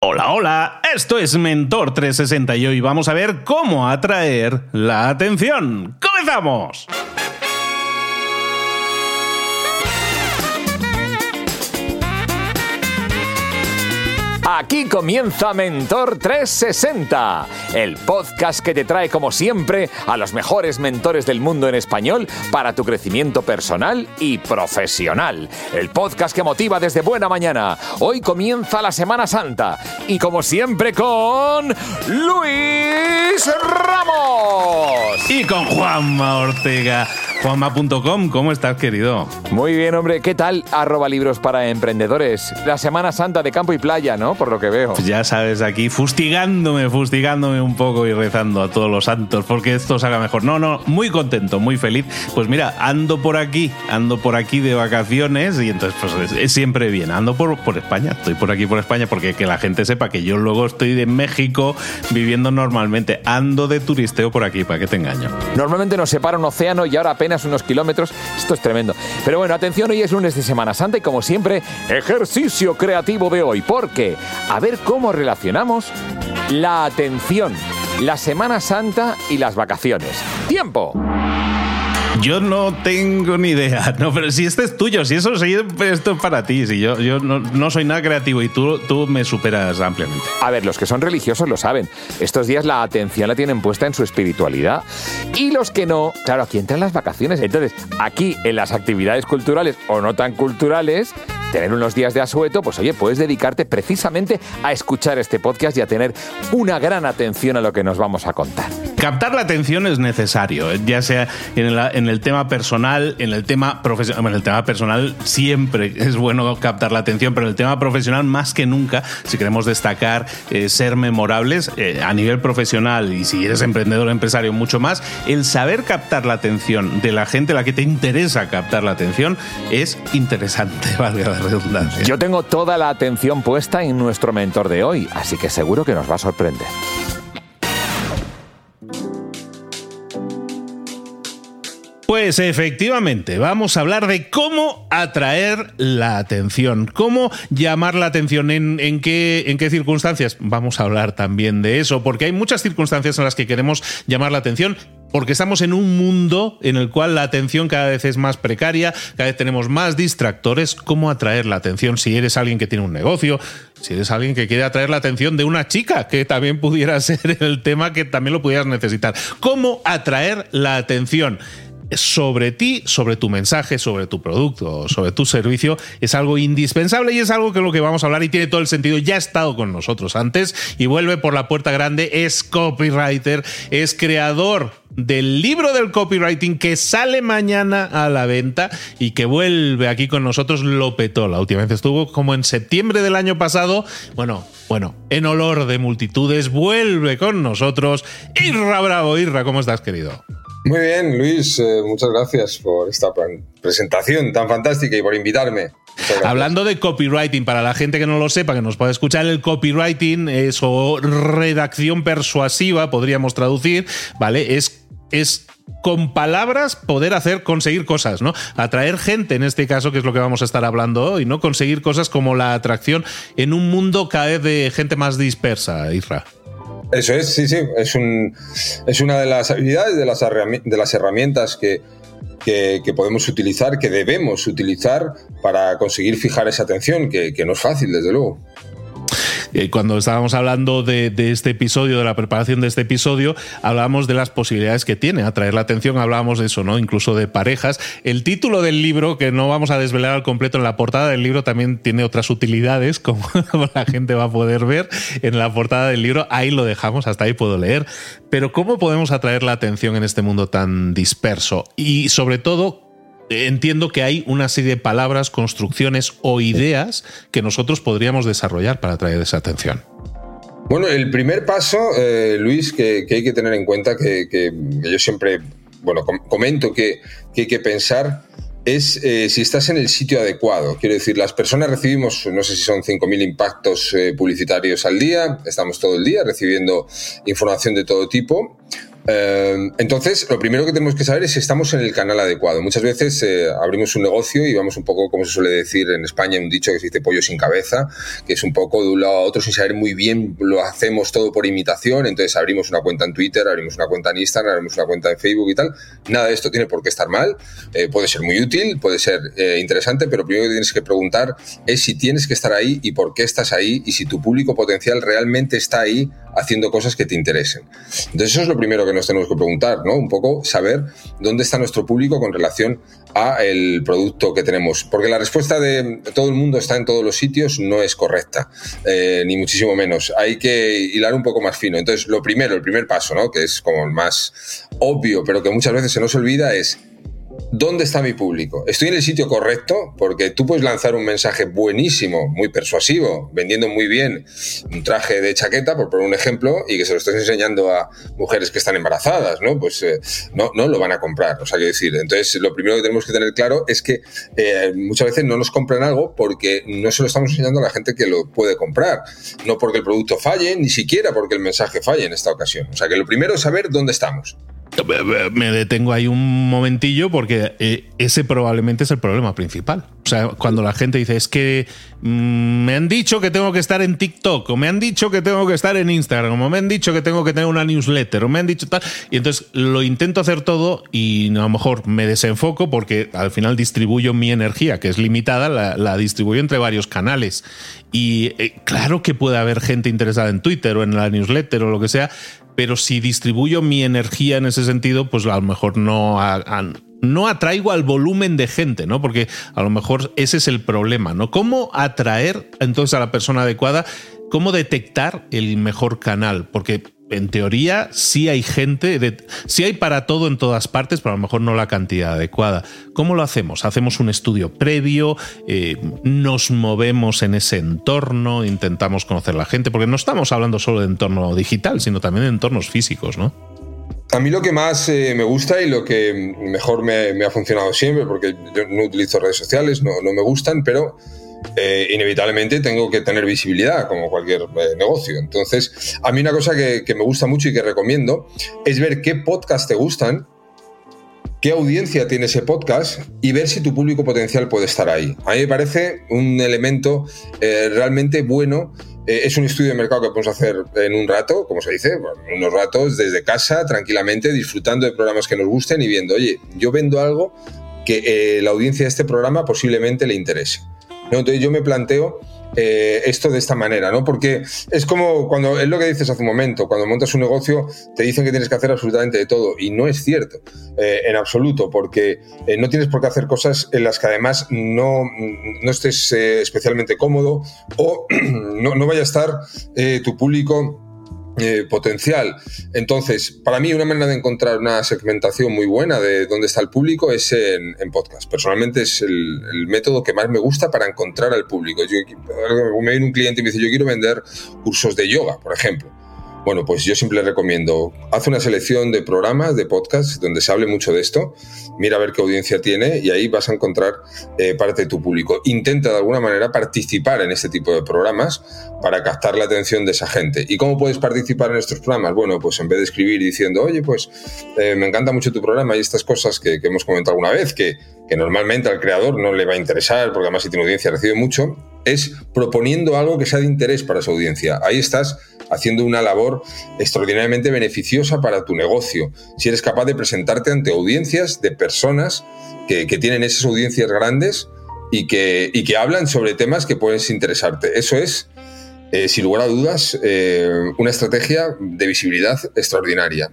Hola, hola, esto es Mentor 360 y hoy vamos a ver cómo atraer la atención. ¡Comenzamos! Aquí comienza Mentor 360, el podcast que te trae como siempre a los mejores mentores del mundo en español para tu crecimiento personal y profesional. El podcast que motiva desde buena mañana. Hoy comienza la Semana Santa y como siempre con Luis Ramos. Y con Juanma Ortega. Juanma.com, ¿cómo estás, querido? Muy bien, hombre. ¿Qué tal? Arroba libros para emprendedores. La Semana Santa de campo y playa, ¿no? Por lo que veo. Pues ya sabes, aquí fustigándome, fustigándome un poco y rezando a todos los santos porque esto salga mejor. No, no, muy contento, muy feliz. Pues mira, ando por aquí, ando por aquí de vacaciones y entonces pues es, siempre bien. Ando por, por España, estoy por aquí por España porque que la gente sepa que yo luego estoy de México viviendo normalmente. Ando de turisteo por aquí, para que te engaño. Normalmente nos separa un océano y ahora apenas unos kilómetros. Esto es tremendo. Pero bueno, atención, hoy es lunes de Semana Santa y como siempre, ejercicio creativo de hoy. Porque a ver cómo relacionamos la atención, la Semana Santa y las vacaciones. ¡Tiempo! Yo no tengo ni idea. No, pero si este es tuyo, si eso esto es para ti. Si yo, yo no, soy nada creativo y tú, tú me superas ampliamente. A ver, los que son religiosos lo saben. Estos días la atención la tienen puesta en su espiritualidad. Y los que no, claro, aquí entran las vacaciones. Entonces, aquí en las actividades culturales o no tan culturales, tener unos días de asueto, pues oye, puedes dedicarte precisamente a escuchar este podcast y a tener una gran atención a lo que nos vamos a contar. Captar la atención es necesario, ¿eh? ya sea en, el tema personal, en el tema profesional. en el tema personal siempre es bueno captar la atención, pero en el tema profesional más que nunca, si queremos destacar, eh, ser memorables eh, a nivel profesional y si eres emprendedor o empresario mucho más, el saber captar la atención de la gente a la que te interesa captar la atención es interesante, valga la redundancia. Yo tengo toda la atención puesta en nuestro mentor de hoy, así que seguro que nos va a sorprender. Pues efectivamente, vamos a hablar de cómo atraer la atención, cómo llamar la atención, en, qué, en qué circunstancias. Vamos a hablar también de eso, porque hay muchas circunstancias en las que queremos llamar la atención porque estamos en un mundo en el cual la atención cada vez es más precaria, cada vez tenemos más distractores. ¿Cómo atraer la atención si eres alguien que tiene un negocio? Si eres alguien que quiere atraer la atención de una chica, que también pudiera ser el tema que también lo pudieras necesitar. ¿Cómo atraer la atención? Sobre ti, sobre tu mensaje, sobre tu producto, sobre tu servicio, es algo indispensable y es algo que lo que vamos a hablar y tiene todo el sentido. Ya ha estado con nosotros antes y vuelve por la puerta grande. Es copywriter, es creador del libro del copywriting que sale mañana a la venta y que vuelve aquí con nosotros. Lo petó. La última vez estuvo como en septiembre del año pasado. Bueno, bueno, en olor de multitudes, vuelve con nosotros. Irra Bravo, Irra, ¿cómo estás, querido? Muy bien, Luis, eh, muchas gracias por esta presentación tan fantástica y por invitarme. Hablando de copywriting, para la gente que no lo sepa, que nos pueda escuchar, el copywriting es redacción persuasiva, podríamos traducir, ¿vale? Es, es con palabras poder hacer, conseguir cosas, ¿no? Atraer gente, en este caso, que es lo que vamos a estar hablando hoy, ¿no? Conseguir cosas como la atracción en un mundo cada vez de gente más dispersa, Isra. Eso es, sí, sí. Es, un, es una de las habilidades, de las, de las herramientas que, que, podemos utilizar, que debemos utilizar para conseguir fijar esa atención, que, que no es fácil, desde luego. Eh, cuando estábamos hablando de, este episodio, de la preparación de este episodio, hablábamos de las posibilidades que tiene atraer la atención, hablábamos de eso, ¿no? Incluso de parejas. El título del libro, que no vamos a desvelar al completo en la portada del libro, también tiene otras utilidades, como la gente va a poder ver en la portada del libro. Ahí lo dejamos, hasta ahí puedo leer. Pero ¿cómo podemos atraer la atención en este mundo tan disperso? Y sobre todo, entiendo que hay una serie de palabras, construcciones o ideas que nosotros podríamos desarrollar para atraer esa atención. Bueno, el primer paso, eh, Luis, que, hay que tener en cuenta, que, yo siempre bueno, comento que, hay que pensar, es eh, si estás en el sitio adecuado. Quiero decir, las personas recibimos, no sé si son 5.000 impactos eh, publicitarios al día, estamos todo el día recibiendo información de todo tipo. Em, entonces, lo primero que tenemos que saber es si estamos en el canal adecuado. Muchas veces eh, abrimos un negocio y vamos un poco, como se suele decir en España, un dicho que se dice pollo sin cabeza, que es un poco de un lado a otro sin saber muy bien, lo hacemos todo por imitación. Entonces, abrimos una cuenta en Twitter, abrimos una cuenta en Instagram, abrimos una cuenta en Facebook y tal. Nada de esto tiene por qué estar mal. Eh, puede ser muy útil, puede ser eh, interesante, pero primero que tienes que preguntar es si tienes que estar ahí y por qué estás ahí y si tu público potencial realmente está ahí haciendo cosas que te interesen. Entonces, eso es lo primero que nos tenemos que preguntar, ¿no? Un poco saber dónde está nuestro público con relación a el producto que tenemos. Porque la respuesta de todo el mundo está en todos los sitios no es correcta, eh, ni muchísimo menos. Hay que hilar un poco más fino. Entonces, lo primero, el primer paso, ¿no? Que es como el más obvio, pero que muchas veces se nos olvida, es ¿Dónde está mi público? ¿Estoy en el sitio correcto? Porque tú puedes lanzar un mensaje buenísimo, muy persuasivo, vendiendo muy bien un traje de chaqueta, por poner un ejemplo, y que se lo estés enseñando a mujeres que están embarazadas, ¿no? Pues eh, no, no lo van a comprar, o sea, quiero decir. Entonces, lo primero que tenemos que tener claro es que eh, muchas veces no nos compran algo porque no se lo estamos enseñando a la gente que lo puede comprar. No porque el producto falle, ni siquiera porque el mensaje falle en esta ocasión. O sea, que lo primero es saber dónde estamos. Me detengo ahí un momentillo porque eh, ese probablemente es el problema principal. O sea, cuando la gente dice, es que mm, me han dicho que tengo que estar en TikTok, o me han dicho que tengo que estar en Instagram, o me han dicho que tengo que tener una newsletter, o me han dicho tal. Y entonces lo intento hacer todo y a lo mejor me desenfoco porque al final distribuyo mi energía, que es limitada, la, distribuyo entre varios canales. Y eh, claro que puede haber gente interesada en Twitter o en la newsletter o lo que sea, pero si distribuyo mi energía en ese sentido, pues a lo mejor no, no atraigo al volumen de gente, ¿no? Porque a lo mejor ese es el problema, ¿no? ¿Cómo atraer entonces a la persona adecuada? ¿Cómo detectar el mejor canal? Porque en teoría sí hay gente, sí hay para todo en todas partes, pero a lo mejor no la cantidad adecuada. ¿Cómo lo hacemos? ¿Hacemos un estudio previo? Eh, ¿Nos movemos en ese entorno? ¿Intentamos conocer la gente? Porque no estamos hablando solo de entorno digital, sino también de entornos físicos, ¿no? A mí lo que más eh, me gusta y lo que mejor me, ha funcionado siempre, porque yo no utilizo redes sociales, no, no me gustan, pero eh, inevitablemente tengo que tener visibilidad como cualquier eh, negocio. Entonces, a mí una cosa que, me gusta mucho y que recomiendo es ver qué podcast te gustan, qué audiencia tiene ese podcast y ver si tu público potencial puede estar ahí. A mí me parece un elemento eh, realmente bueno. es un estudio de mercado que podemos hacer en un rato, como se dice, unos ratos desde casa, tranquilamente, disfrutando de programas que nos gusten y viendo, oye, yo vendo algo que la audiencia de este programa posiblemente le interese. Entonces yo me planteo eh, esto de esta manera, ¿no? Porque es como cuando, es lo que dices hace un momento, cuando montas un negocio te dicen que tienes que hacer absolutamente de todo y no es cierto eh, en absoluto, porque eh, no tienes por qué hacer cosas en las que además no, no estés especialmente cómodo o no, no vaya a estar tu público eh, potencial. Entonces, para mí una manera de encontrar una segmentación muy buena de dónde está el público es en, podcast. Personalmente es el, método que más me gusta para encontrar al público. Yo, me viene un cliente y me dice, yo quiero vender cursos de yoga, por ejemplo. Bueno, pues yo siempre recomiendo, haz una selección de programas, de podcasts, donde se hable mucho de esto, mira a ver qué audiencia tiene y ahí vas a encontrar eh, parte de tu público. Intenta de alguna manera participar en este tipo de programas para captar la atención de esa gente. ¿Y cómo puedes participar en estos programas? Bueno, pues en vez de escribir diciendo, oye, pues eh, me encanta mucho tu programa y estas cosas que, hemos comentado alguna vez, que, que normalmente al creador no le va a interesar, porque además si tiene audiencia recibe mucho, es proponiendo algo que sea de interés para su audiencia. Ahí estás haciendo una labor extraordinariamente beneficiosa para tu negocio. Si eres capaz de presentarte ante audiencias de personas que, tienen esas audiencias grandes y que, hablan sobre temas que pueden interesarte. Eso es, eh, sin lugar a dudas, eh, una estrategia de visibilidad extraordinaria.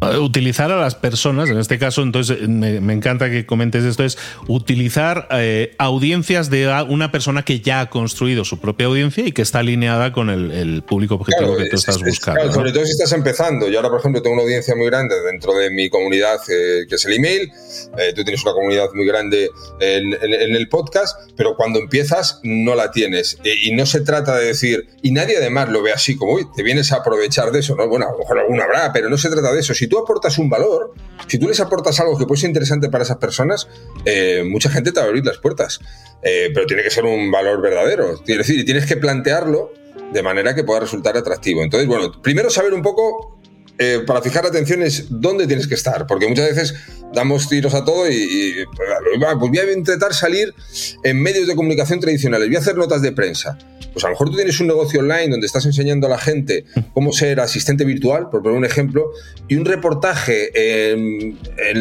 Utilizar a las personas, en este caso, entonces me, encanta que comentes esto, es utilizar eh, audiencias de una persona que ya ha construido su propia audiencia y que está alineada con el, público objetivo que tú estás buscando. Sobre todo si estás empezando. Yo ahora, por ejemplo, tengo una audiencia muy grande dentro de mi comunidad, eh, que es el email. Eh, tú tienes una comunidad muy grande en, el podcast, pero cuando empiezas no la tienes. y no se trata de decir, y nadie además lo ve así como, uy, te vienes a aprovechar de eso, ¿no? Bueno, a lo mejor alguna habrá, pero no se trata de eso. Si tú aportas un valor, si tú les aportas algo que puede ser interesante para esas personas, eh, mucha gente te va a abrir las puertas. Eh, pero tiene que ser un valor verdadero. Es decir, tienes que plantearlo de manera que pueda resultar atractivo. Entonces, bueno, primero saber un poco eh, para fijar la atención es dónde tienes que estar, porque muchas veces damos tiros a todo y, pues voy a intentar salir en medios de comunicación tradicionales, voy a hacer notas de prensa. Pues a lo mejor tú tienes un negocio online donde estás enseñando a la gente cómo ser asistente virtual, por poner un ejemplo, y un reportaje en,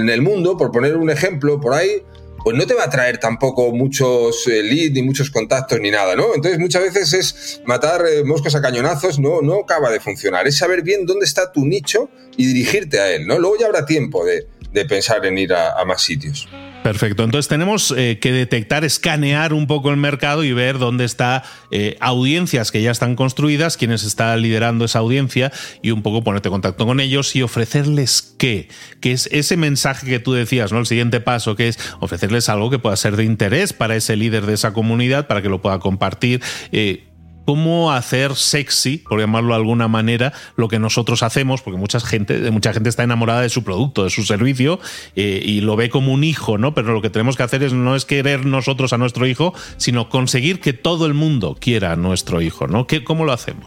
el mundo, por poner un ejemplo por ahí, pues no te va a traer tampoco muchos eh, leads, ni muchos contactos, ni nada, ¿no? Entonces muchas veces es matar eh, moscas a cañonazos, no, no acaba de funcionar. Es saber bien dónde está tu nicho y dirigirte a él, ¿no? Luego ya habrá tiempo de, pensar en ir a más sitios. Perfecto. Entonces tenemos eh, que detectar, escanear un poco el mercado y ver dónde está eh, audiencias que ya están construidas, quiénes está liderando esa audiencia y un poco ponerte en contacto con ellos y ofrecerles qué, que es ese mensaje que tú decías, ¿no? El siguiente paso que es ofrecerles algo que pueda ser de interés para ese líder de esa comunidad, para que lo pueda compartir. Eh, cómo hacer sexy, por llamarlo de alguna manera, lo que nosotros hacemos, porque mucha gente, mucha gente está enamorada de su producto, de su servicio, eh, y lo ve como un hijo, ¿no? Pero lo que tenemos que hacer es no es querer nosotros a nuestro hijo, sino conseguir que todo el mundo quiera a nuestro hijo, ¿no? ¿Cómo lo hacemos?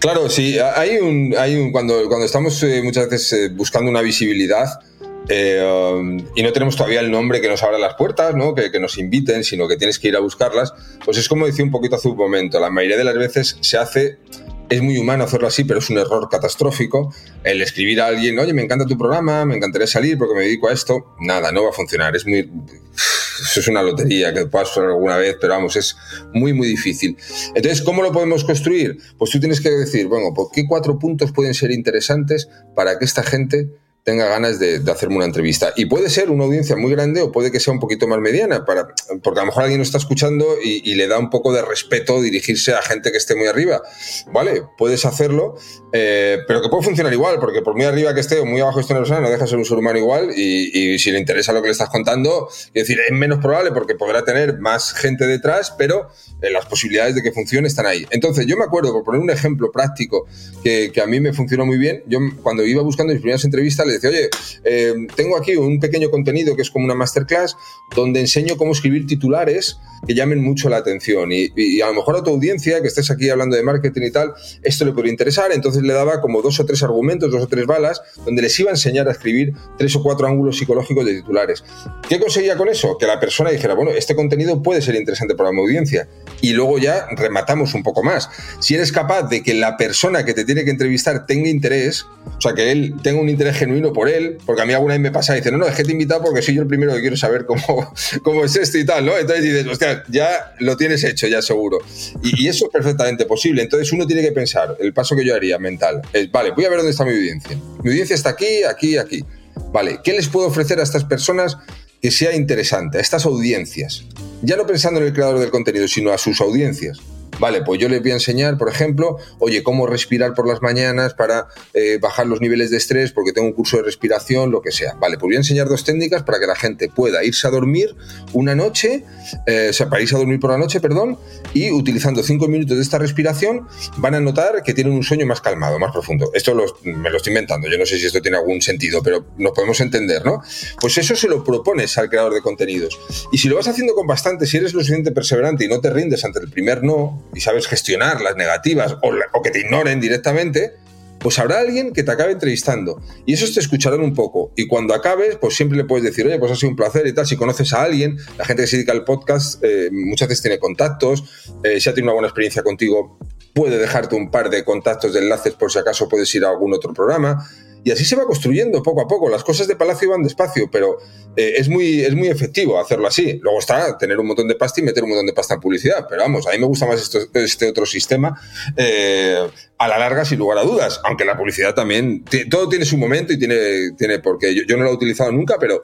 Claro, sí, hay un, hay un cuando, cuando estamos eh, muchas veces eh, buscando una visibilidad, eh, um, y no tenemos todavía el nombre que nos abra las puertas, ¿no? que, nos inviten, sino que tienes que ir a buscarlas, pues es como decía un poquito hace un momento, la mayoría de las veces se hace, es muy humano hacerlo así, pero es un error catastrófico el escribir a alguien, oye, me encanta tu programa, me encantaría salir porque me dedico a esto, nada, no va a funcionar, es muy... Eso es una lotería que puedas hacer alguna vez, pero vamos, es muy, muy difícil. Entonces, ¿cómo lo podemos construir? Pues tú tienes que decir, bueno, ¿por qué cuatro puntos pueden ser interesantes para que esta gente tenga ganas de, hacerme una entrevista. Y puede ser una audiencia muy grande o puede que sea un poquito más mediana, para, porque a lo mejor alguien nos está escuchando y, le da un poco de respeto dirigirse a gente que esté muy arriba. Vale, puedes hacerlo, eh, pero que puede funcionar igual, porque por muy arriba que esté o muy abajo esté una persona, no deja de ser un ser humano igual y, si le interesa lo que le estás contando, es decir, es menos probable porque podrá tener más gente detrás, pero eh, las posibilidades de que funcione están ahí. Entonces, yo me acuerdo, por poner un ejemplo práctico que, que a mí me funcionó muy bien, yo cuando iba buscando mis primeras entrevistas, dice, oye, eh, tengo aquí un pequeño contenido que es como una masterclass donde enseño cómo escribir titulares que llamen mucho la atención. Y, a lo mejor a tu audiencia, que estés aquí hablando de marketing y tal, esto le podría interesar. Entonces le daba como dos o tres argumentos, dos o tres balas, donde les iba a enseñar a escribir tres o cuatro ángulos psicológicos de titulares. ¿Qué conseguía con eso? Que la persona dijera, bueno, este contenido puede ser interesante para mi audiencia. Y luego ya rematamos un poco más. Si eres capaz de que la persona que te tiene que entrevistar tenga interés, o sea, que él tenga un interés genuino por él, porque a mí alguna vez me pasa y dice, no, no, es que te he invitado porque soy yo el primero que quiero saber cómo, cómo es esto y tal, ¿no? Entonces dices, hostia, ya lo tienes hecho, ya seguro. Y, eso es perfectamente posible. Entonces uno tiene que pensar, el paso que yo haría mental, es, vale, voy a ver dónde está mi audiencia. Mi audiencia está aquí, aquí, aquí. Vale, ¿qué les puedo ofrecer a estas personas que sea interesante, a estas audiencias? Ya no pensando en el creador del contenido, sino a sus audiencias. Vale, pues yo les voy a enseñar, por ejemplo, oye, cómo respirar por las mañanas para eh, bajar los niveles de estrés porque tengo un curso de respiración, lo que sea. Vale, pues voy a enseñar dos técnicas para que la gente pueda irse a dormir una noche, eh, o sea, para irse a dormir por la noche, perdón, y utilizando cinco minutos de esta respiración van a notar que tienen un sueño más calmado, más profundo. Esto me lo estoy inventando, yo no sé si esto tiene algún sentido, pero nos podemos entender, ¿no? Pues eso se lo propones al creador de contenidos. Y si lo vas haciendo con bastante, si eres lo suficiente perseverante y no te rindes ante el primer no, y sabes gestionar las negativas o, que te ignoren directamente, pues habrá alguien que te acabe entrevistando. Y esos te escucharán un poco. Y cuando acabes pues siempre le puedes decir oye pues ha sido un placer y tal si conoces a alguien la gente que se dedica al podcast eh, muchas veces tiene contactos. Eh, si ha tenido una buena experiencia contigo puede dejarte un par de contactos de enlaces por si acaso puedes ir a algún otro programa y así se va construyendo poco a poco. Las cosas de Palacio van despacio, pero eh, es, muy, es muy efectivo hacerlo así. Luego está tener un montón de pasta y meter un montón de pasta en publicidad. Pero vamos, a mí me gusta más este otro sistema eh, a la larga, sin lugar a dudas. Aunque la publicidad también, todo tiene su momento y tiene, tiene porque yo, yo no lo he utilizado nunca, pero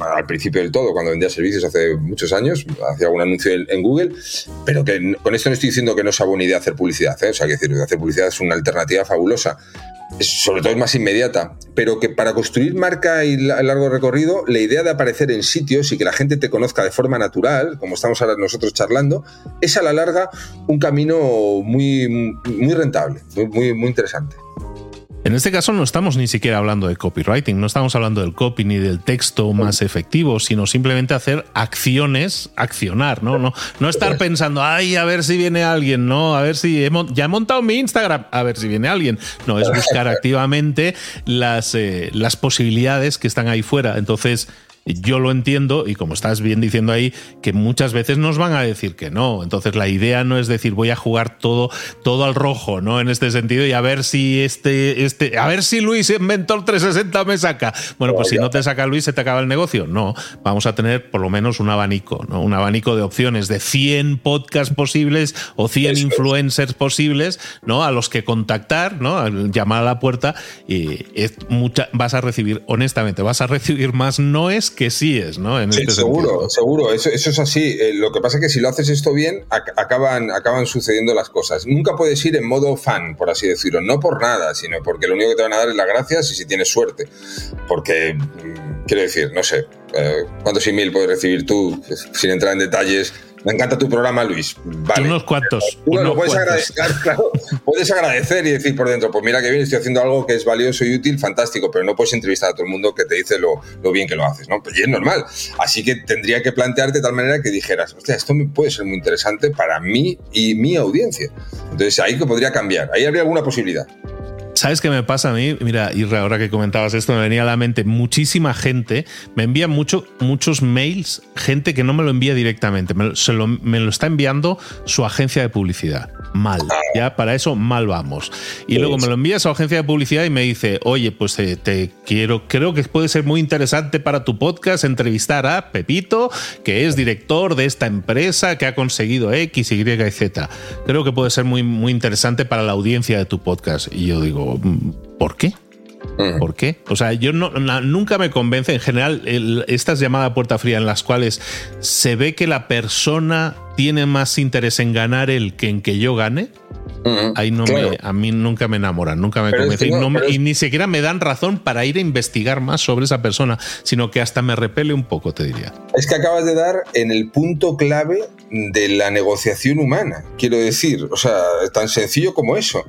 al principio del todo, cuando vendía servicios hace muchos años, hacía algún anuncio en, Google, pero que con esto no estoy diciendo que no sea buena idea hacer publicidad, ¿eh? o sea, que decir, hacer publicidad es una alternativa fabulosa, sobre todo es más inmediata, pero que para construir marca y largo recorrido, la idea de aparecer en sitios y que la gente te conozca de forma natural, como estamos ahora nosotros charlando, es a la larga un camino muy, muy rentable, muy, muy interesante. En este caso no estamos ni siquiera hablando de copywriting, no estamos hablando del copy ni del texto más efectivo, sino simplemente hacer acciones, accionar, ¿no? No, no estar pensando, ay, a ver si viene alguien, ¿no? A ver si ya he montado mi Instagram, a ver si viene alguien. No, es buscar activamente las, eh, las posibilidades que están ahí fuera. Entonces, yo lo entiendo y como estás bien diciendo ahí, que muchas veces nos van a decir que no. Entonces la idea no es decir voy a jugar todo, todo al rojo, ¿no? En este sentido y a ver si este, este, a ver si Luis en Mentor 360 me saca. Bueno, pues si no te saca Luis se te acaba el negocio. No, vamos a tener por lo menos un abanico, ¿no? Un abanico de opciones de 100 podcasts posibles o 100 influencers posibles, ¿no? A los que contactar, ¿no? Llamar a la puerta y es mucha, vas a recibir, honestamente, vas a recibir más noes que sí es, ¿no? En este seguro, seguro, eso, es así. Eh, lo que pasa es que si lo haces esto bien, acaban, acaban sucediendo las cosas. Nunca puedes ir en modo fan, por así decirlo, no por nada, sino porque lo único que te van a dar es las gracias y si tienes suerte. Porque, mm, quiero decir, no sé, eh, ¿cuántos email puedes recibir tú sin entrar en detalles? Me encanta tu programa, Luis. Vale. Unos cuantos. puedes, Agradecer, claro, puedes agradecer y decir por dentro, pues mira que bien, estoy haciendo algo que es valioso y útil, fantástico, pero no puedes entrevistar a todo el mundo que te dice lo, bien que lo haces, ¿no? Pues y es normal. Así que tendría que plantearte de tal manera que dijeras, hostia, esto puede ser muy interesante para mí y mi audiencia. Entonces ahí que podría cambiar, ahí habría alguna posibilidad. ¿Sabes qué me pasa a mí? Mira, y ahora que comentabas esto, me venía a la mente muchísima gente, me envía mucho, muchos mails, gente que no me lo envía directamente, me, lo, está enviando su agencia de publicidad. Mal, ya para eso mal vamos. Y luego me lo envía a su agencia de publicidad y me dice, oye, pues eh, te quiero, creo que puede ser muy interesante para tu podcast entrevistar a Pepito, que es director de esta empresa que ha conseguido X, Y y Z. Creo que puede ser muy, muy interesante para la audiencia de tu podcast. Y yo digo, ¿por qué? ¿Por qué? O sea, yo no, nunca me convence en general estas llamadas a puerta fría en las cuales se ve que la persona tiene más interés en ganar él que en que yo gane. Ahí no me, a mí nunca me enamoran, nunca me convencen y, ni siquiera me dan razón para ir a investigar más sobre esa persona, sino que hasta me repele un poco, te diría. Es que acabas de dar en el punto clave de la negociación humana, quiero decir, o sea, tan sencillo como eso.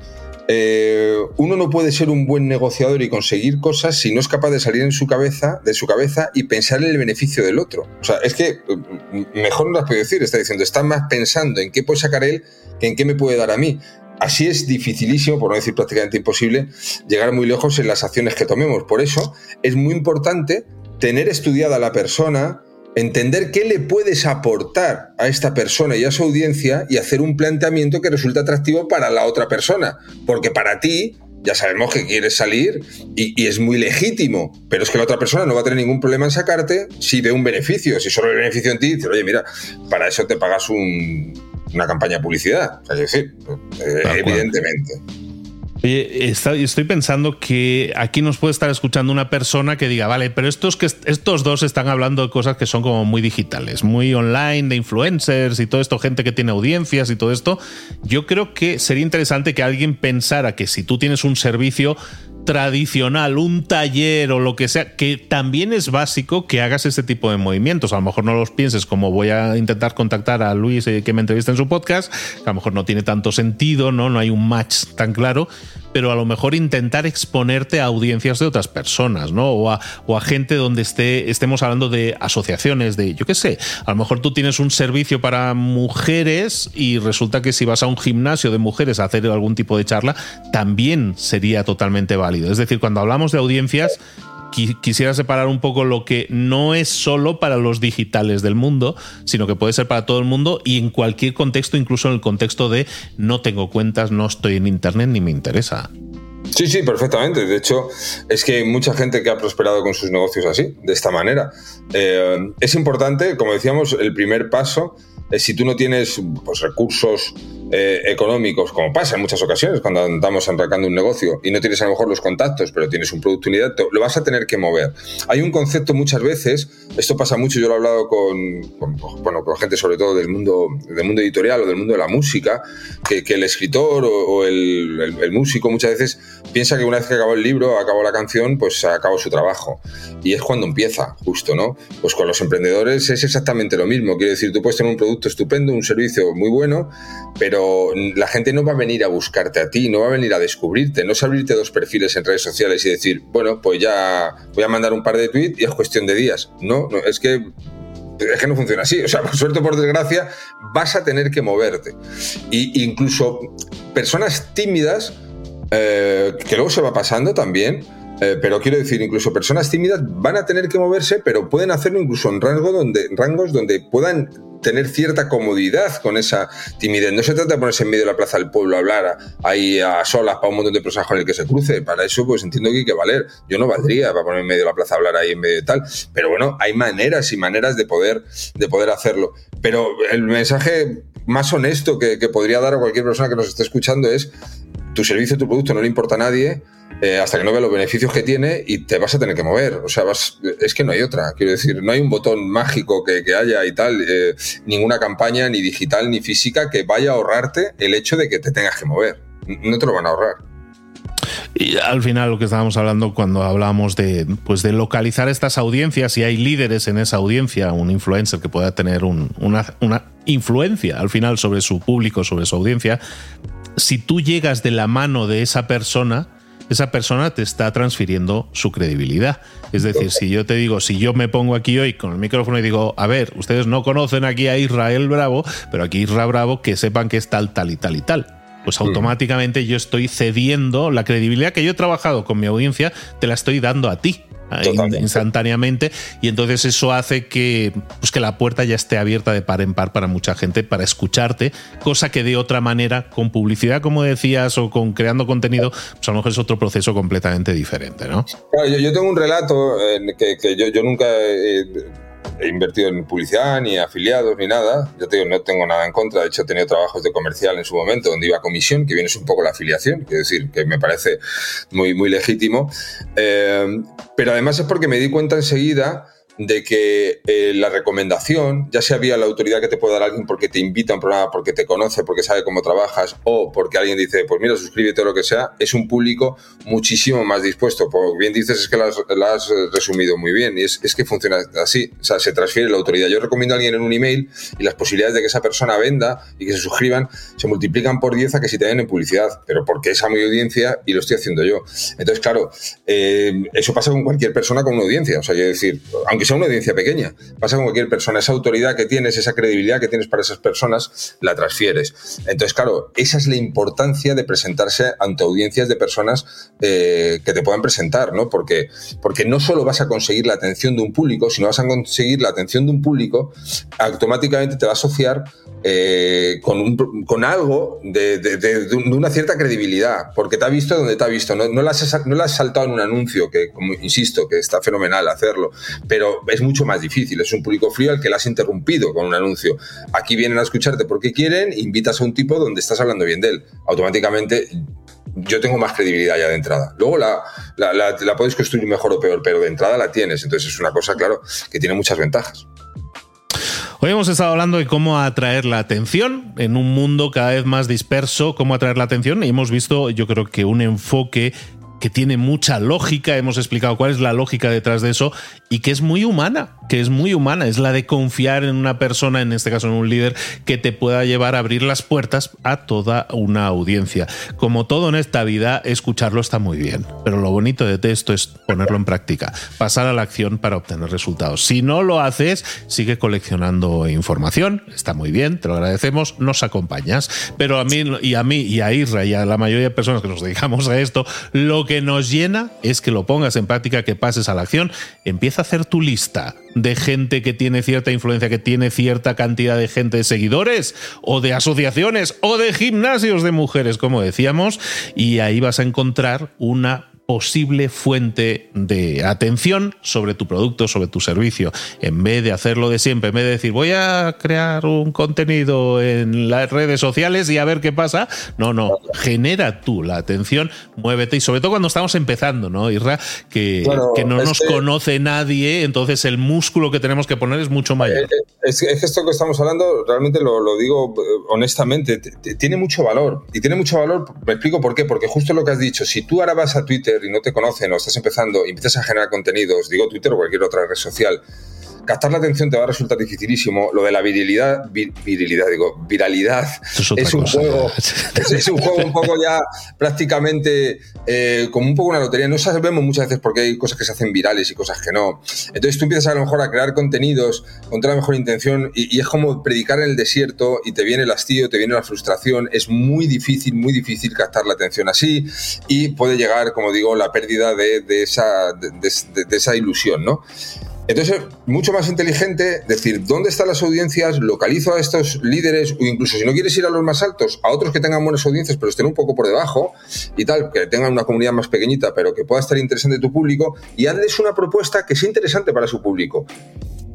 Eh, uno no puede ser un buen negociador y conseguir cosas si no es capaz de salir en su cabeza, de su cabeza y pensar en el beneficio del otro. O sea, es que mm, mejor no las puedo decir, está diciendo, está más pensando en qué puede sacar él que en qué me puede dar a mí. Así es dificilísimo, por no decir prácticamente imposible, llegar muy lejos en las acciones que tomemos. Por eso es muy importante tener estudiada la persona, entender qué le puedes aportar a esta persona y a su audiencia y hacer un planteamiento que resulte atractivo para la otra persona. Porque para ti, ya sabemos que quieres salir y, es muy legítimo, pero es que la otra persona no va a tener ningún problema en sacarte si ve un beneficio. Si solo ve beneficio en ti, dice, oye, mira, para eso te pagas una campaña de publicidad. es decir, evidentemente. Oye, estoy pensando que aquí nos puede estar escuchando una persona que diga, vale, pero estos, que, estos dos están hablando de cosas que son como muy digitales, muy online, de influencers y todo esto, gente que tiene audiencias y todo esto. Yo creo que sería interesante que alguien pensara que si tú tienes un servicio tradicional, un taller o lo que sea, que también es básico que hagas ese tipo de movimientos. A lo mejor no los pienses como voy a intentar contactar a Luis eh, que me entrevista en su podcast, a lo mejor no tiene tanto sentido, ¿no? No hay un match tan claro, pero a lo mejor intentar exponerte a audiencias de otras personas, ¿no? O a, gente donde esté, estemos hablando de asociaciones, de, yo qué sé, a lo mejor tú tienes un servicio para mujeres y resulta que si vas a un gimnasio de mujeres a hacer algún tipo de charla, también sería totalmente válido. Es decir, cuando hablamos de audiencias, quisiera separar un poco lo que no es solo para los digitales del mundo, sino que puede ser para todo el mundo y en cualquier contexto, incluso en el contexto de no tengo cuentas, no estoy en Internet ni me interesa. Sí, sí, perfectamente. De hecho, es que hay mucha gente que ha prosperado con sus negocios así, de esta manera. Eh, es importante, como decíamos, el primer paso es si tú no tienes pues, recursos eh, económicos, como pasa en muchas ocasiones cuando andamos arrancando un negocio y no tienes a lo mejor los contactos, pero tienes un producto unidad, lo vas a tener que mover. Hay un concepto muchas veces, esto pasa mucho, yo lo he hablado con, bueno, con gente sobre todo del mundo, del mundo editorial o del mundo de la música, que, el escritor o, el, músico muchas veces piensa que una vez que acabó el libro, acabó la canción, pues acabó su trabajo. Y es cuando empieza, justo, ¿no? Pues con los emprendedores es exactamente lo mismo. Quiere decir, tú puedes tener un producto estupendo, un servicio muy bueno, pero la gente no va a venir a buscarte a ti, no va a venir a descubrirte, no es abrirte dos perfiles en redes sociales y decir, bueno, pues ya voy a mandar un par de tweets y es cuestión de días. No, no es que es que no funciona así. O sea, por suerte por desgracia, vas a tener que moverte. Y incluso personas tímidas, eh, que luego se va pasando también, eh, pero quiero decir, incluso personas tímidas van a tener que moverse, pero pueden hacerlo incluso en rango donde, rangos donde puedan tener cierta comodidad con esa timidez. No se trata de ponerse en medio de la plaza del pueblo a hablar ahí a solas para un montón de personas con el que se cruce. Para eso, pues entiendo que hay que valer. Yo no valdría para ponerme en medio de la plaza a hablar ahí en medio de tal. Pero bueno, hay maneras y maneras de poder, de poder hacerlo. Pero el mensaje más honesto que, que podría dar a cualquier persona que nos esté escuchando es tu servicio, tu producto no le importa a nadie eh, hasta que no vea los beneficios que tiene y te vas a tener que mover. O sea, vas, es que no hay otra. Quiero decir, no hay un botón mágico que, haya y tal, eh, ninguna campaña, ni digital, ni física, que vaya a ahorrarte el hecho de que te tengas que mover. No te lo van a ahorrar. Y al final lo que estábamos hablando cuando hablábamos de, pues de localizar estas audiencias, y hay líderes en esa audiencia, un influencer que pueda tener una, una influencia al final sobre su público, sobre su audiencia, si tú llegas de la mano de esa persona, esa persona te está transfiriendo su credibilidad. Es decir, si yo te digo, si yo me pongo aquí hoy con el micrófono y digo, a ver, ustedes no conocen aquí a Israel Bravo, pero aquí Israel Bravo, que sepan que es tal, tal y tal y tal pues automáticamente yo estoy cediendo la credibilidad que yo he trabajado con mi audiencia, te la estoy dando a ti instantáneamente y entonces eso hace que, pues que la puerta ya esté abierta de par en par para mucha gente para escucharte, cosa que de otra manera con publicidad como decías o con creando contenido, pues a lo mejor es otro proceso completamente diferente, ¿no? yo, tengo un relato que, yo, nunca he invertido en publicidad, ni afiliados, ni nada. Yo te digo, no tengo nada en contra. De hecho, he tenido trabajos de comercial en su momento donde iba a comisión, que viene un poco la afiliación, quiero decir, que me parece muy, muy legítimo. Eh, pero además es porque me di cuenta enseguida de que eh, la recomendación, ya sea vía la autoridad que te puede dar alguien porque te invita a un programa, porque te conoce, porque sabe cómo trabajas, o porque alguien dice, pues mira, suscríbete o lo que sea, es un público muchísimo más dispuesto. Por bien dices, es que lo has, resumido muy bien, y es, que funciona así, o sea, se transfiere la autoridad. Yo recomiendo a alguien en un email y las posibilidades de que esa persona venda y que se suscriban se multiplican por 10 a que si te den en publicidad, pero porque esa mi audiencia y lo estoy haciendo yo. Entonces, claro, eh, eso pasa con cualquier persona con una audiencia, o sea, quiero decir, aunque sea una audiencia pequeña. Pasa con cualquier persona. Esa autoridad que tienes, esa credibilidad que tienes para esas personas, la transfieres. Entonces, claro, esa es la importancia de presentarse ante audiencias de personas eh, que te puedan presentar, ¿no? Porque, porque no solo vas a conseguir la atención de un público, sino vas a conseguir la atención de un público, automáticamente te va a asociar eh, con, con, algo de, una cierta credibilidad, porque te ha visto donde te ha visto. No, no, la has, no has saltado en un anuncio, que, como insisto, que está fenomenal hacerlo, pero es mucho más difícil. Es un público frío al que le has interrumpido con un anuncio. Aquí vienen a escucharte porque quieren, invitas a un tipo donde estás hablando bien de él. Automáticamente yo tengo más credibilidad ya de entrada. Luego la, la, la, puedes construir mejor o peor, pero de entrada la tienes. Entonces es una cosa, claro, que tiene muchas ventajas. Hoy hemos estado hablando de cómo atraer la atención en un mundo cada vez más disperso, cómo atraer la atención y hemos visto yo creo que un enfoque que tiene mucha lógica, hemos explicado cuál es la lógica detrás de eso y que es muy humana, que es muy humana, es la de confiar en una persona, en este caso en un líder, que te pueda llevar a abrir las puertas a toda una audiencia. Como todo en esta vida, escucharlo está muy bien, pero lo bonito de esto es ponerlo en práctica, pasar a la acción para obtener resultados. Si no lo haces, sigue coleccionando información, está muy bien, te lo agradecemos, nos acompañas, pero a mí y a mí y a Isra y a la mayoría de personas que nos dedicamos a esto, lo que nos llena es que lo pongas en práctica, que pases a la acción, empieza hacer tu lista de gente que tiene cierta influencia, que tiene cierta cantidad de gente de seguidores, o de asociaciones, o de gimnasios de mujeres, como decíamos, y ahí vas a encontrar una posible fuente de atención sobre tu producto, sobre tu servicio. En vez de hacerlo de siempre, en vez de decir voy a crear un contenido en las redes sociales y a ver qué pasa, no, no, genera tú la atención, muévete y sobre todo cuando estamos empezando, ¿no, Irra? Que, que no nos conoce nadie, entonces el músculo que tenemos que poner es mucho mayor. Eh, eh, es, que esto que estamos hablando, realmente lo, lo digo eh, honestamente, tiene mucho valor. Y tiene mucho valor, me explico por qué, porque justo lo que has dicho, si tú ahora vas a Twitter, y no te conocen o estás empezando y empiezas a generar contenidos, digo Twitter o cualquier otra red social, captar la atención te va a resultar dificilísimo. Lo de la virilidad, virilidad, digo, viralidad, es, un juego, es, un juego un poco ya prácticamente eh, como un poco una lotería. No sabemos muchas veces por qué hay cosas que se hacen virales y cosas que no. Entonces tú empiezas a lo mejor a crear contenidos con toda la mejor intención y, es como predicar en el desierto y te viene el hastío, te viene la frustración. Es muy difícil, muy difícil captar la atención así y puede llegar, como digo, la pérdida de, esa, de esa ilusión, ¿no? Entonces, mucho más inteligente decir dónde están las audiencias, localizo a estos líderes, o incluso si no quieres ir a los más altos, a otros que tengan buenas audiencias, pero estén un poco por debajo y tal, que tengan una comunidad más pequeñita, pero que pueda estar interesante tu público, y hazles una propuesta que sea interesante para su público.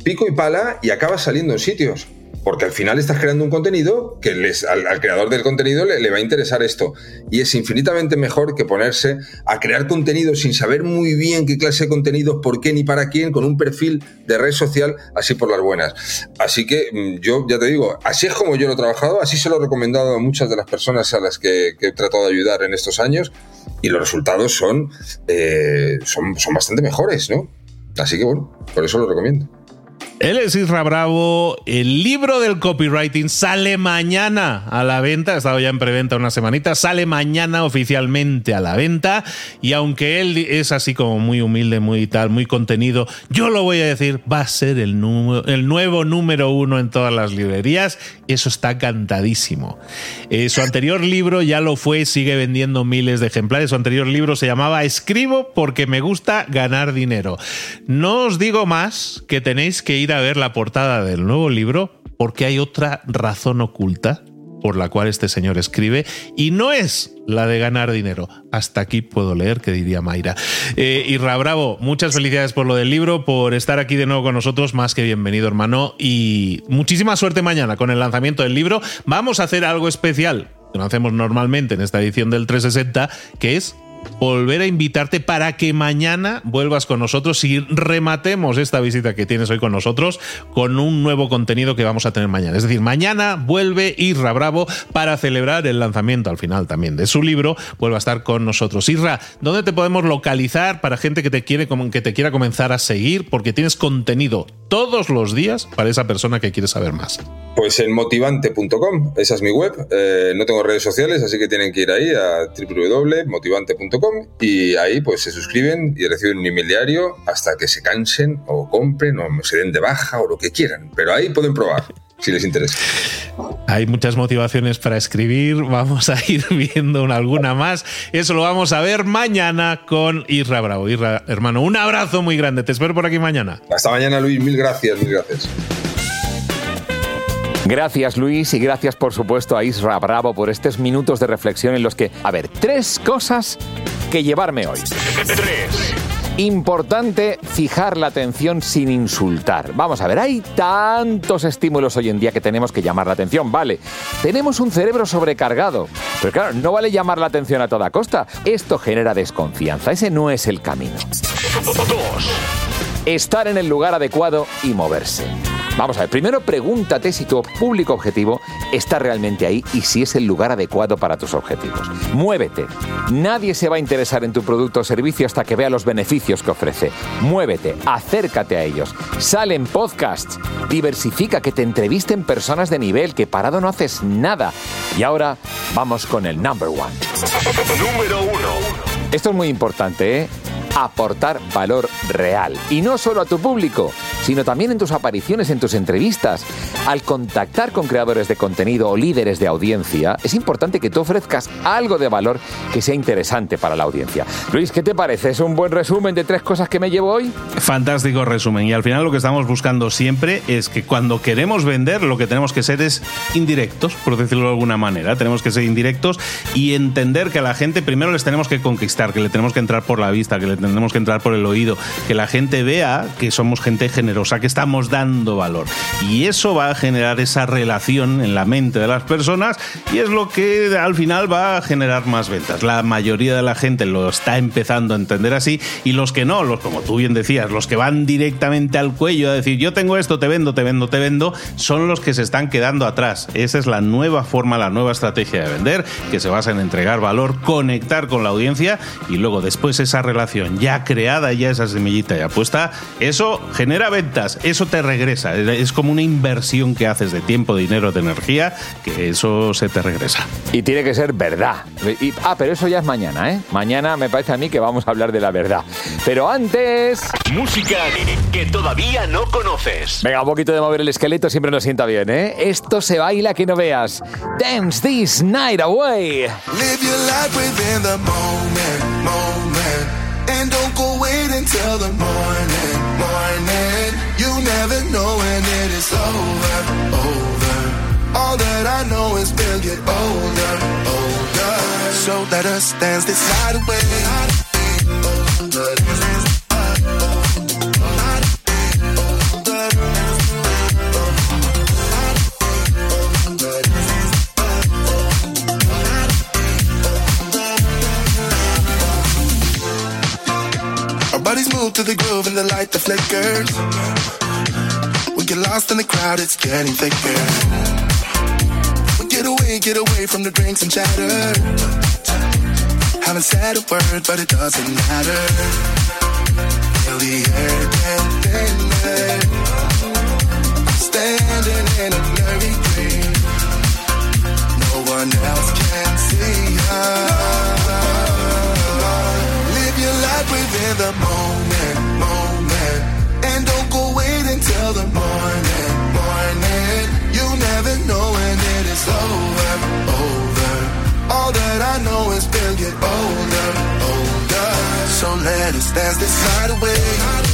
Pico y pala y acabas saliendo en sitios porque al final estás creando un contenido que al, creador del contenido le, va a interesar esto. Y es infinitamente mejor que ponerse a crear contenido sin saber muy bien qué clase de contenido, por qué ni para quién, con un perfil de red social así por las buenas. Así que mm, yo ya te digo, así es como yo lo he trabajado, así se lo he recomendado a muchas de las personas a las que, he tratado de ayudar en estos años y los resultados eh, son, son bastante mejores, ¿no? Así que bueno, por eso lo recomiendo. Él es Isra Bravo. El libro del copywriting sale mañana a la venta. Ha estado ya en preventa una semanita. Sale mañana oficialmente a la venta. Y aunque él es así como muy humilde, muy tal, muy contenido, yo lo voy a decir, va a ser el, el nuevo número uno en todas las librerías. Eso está cantadísimo. Eh, su anterior libro ya lo fue, sigue vendiendo miles de ejemplares. Su anterior libro se llamaba Escribo porque me gusta ganar dinero. No os digo más que tenéis que ir ir a ver la portada del nuevo libro porque hay otra razón oculta por la cual este señor escribe y no es la de ganar dinero. Hasta aquí puedo leer, que diría Mayra. Eh, Irra Bravo, muchas felicidades por lo del libro, por estar aquí de nuevo con nosotros, más que bienvenido hermano, y muchísima suerte mañana con el lanzamiento del libro. Vamos a hacer algo especial que no hacemos normalmente en esta edición del 360, que es volver a invitarte para que mañana vuelvas con nosotros y rematemos esta visita que tienes hoy con nosotros con un nuevo contenido que vamos a tener mañana. Es decir, mañana vuelve Irra Bravo para celebrar el lanzamiento al final también de su libro. Vuelva a estar con nosotros. Irra, ¿dónde te podemos localizar para gente que te quiere que te quiera comenzar a seguir? Porque tienes contenido todos los días para esa persona que quiere saber más. Pues en motivante.com, esa es mi web. Eh, no tengo redes sociales, así que tienen que ir ahí a www.motivante.com y ahí pues se suscriben y reciben un email diario hasta que se cansen o compren o se den de baja o lo que quieran. Pero ahí pueden probar si les interesa. Hay muchas motivaciones para escribir, vamos a ir viendo alguna más. Eso lo vamos a ver mañana con Isra Bravo. Isra, hermano, un abrazo muy grande. Te espero por aquí mañana. Hasta mañana, Luis. Mil gracias, mil gracias. Gracias Luis y gracias por supuesto a Isra Bravo por estos minutos de reflexión en los que, a ver, tres cosas que llevarme hoy. Tres. Importante fijar la atención sin insultar. Vamos a ver, hay tantos estímulos hoy en día que tenemos que llamar la atención. Vale, tenemos un cerebro sobrecargado. Pero claro, no vale llamar la atención a toda costa. Esto genera desconfianza. Ese no es el camino. Estar en el lugar adecuado y moverse. Vamos a ver, primero pregúntate si tu público objetivo está realmente ahí y si es el lugar adecuado para tus objetivos. Muévete. Nadie se va a interesar en tu producto o servicio hasta que vea los beneficios que ofrece. Muévete, acércate a ellos. Sale en podcasts. Diversifica, que te entrevisten personas de nivel, que parado no haces nada. Y ahora vamos con el number one. Número uno. Esto es muy importante, ¿eh? Aportar valor real. Y no solo a tu público, sino también en tus apariciones, en tus entrevistas. Al contactar con creadores de contenido o líderes de audiencia, es importante que tú ofrezcas algo de valor que sea interesante para la audiencia. Luis, ¿qué te parece? ¿Es un buen resumen de tres cosas que me llevo hoy? Fantástico resumen. Y al final lo que estamos buscando siempre es que cuando queremos vender, lo que tenemos que ser es indirectos, por decirlo de alguna manera. Tenemos que ser indirectos y entender que a la gente primero les tenemos que conquistar, que le tenemos que entrar por la vista, que le tenemos que entrar por el oído, que la gente vea que somos gente generosa, que estamos dando valor. Y eso va a generar esa relación en la mente de las personas y es lo que al final va a generar más ventas. La mayoría de la gente lo está empezando a entender así y los que no, los como tú bien decías, los que van directamente al cuello a decir yo tengo esto, te vendo, te vendo, te vendo, son los que se están quedando atrás. Esa es la nueva forma, la nueva estrategia de vender, que se basa en entregar valor, conectar con la audiencia y luego después esa relación ya creada, ya esa semillita ya puesta, eso genera ventas, eso te regresa. Es como una inversión que haces de tiempo, dinero, de energía, que eso se te regresa. Y tiene que ser verdad. Y- ah, pero eso ya es mañana, ¿eh? Mañana me parece a mí que vamos a hablar de la verdad. Pero antes... Música que todavía no conoces. Venga, un poquito de mover el esqueleto siempre nos sienta bien, ¿eh? Esto se baila que no veas. Dance this night away. Live your life within the moment, moment. Until the morning, morning. You never know when it is over, over. All that I know is we'll get older, older. So let us dance this night away. Our to the groove and the light that flickers. We get lost in the crowd, it's getting thicker. We get away, get away from the drinks and chatter. Haven't said a word, but it doesn't matter. Feel the air get thinner. Standing in a blurry dream. No one else can see us. Live your life within the moment. Until the morning, morning. You never know when it is over, over. All that I know is we'll get older, older. So let us dance this night away.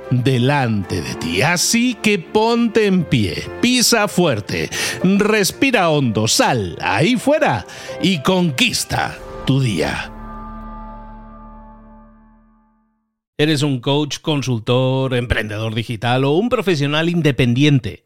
delante de ti. Así que ponte en pie, pisa fuerte, respira hondo, sal ahí fuera y conquista tu día. ¿Eres un coach, consultor, emprendedor digital o un profesional independiente?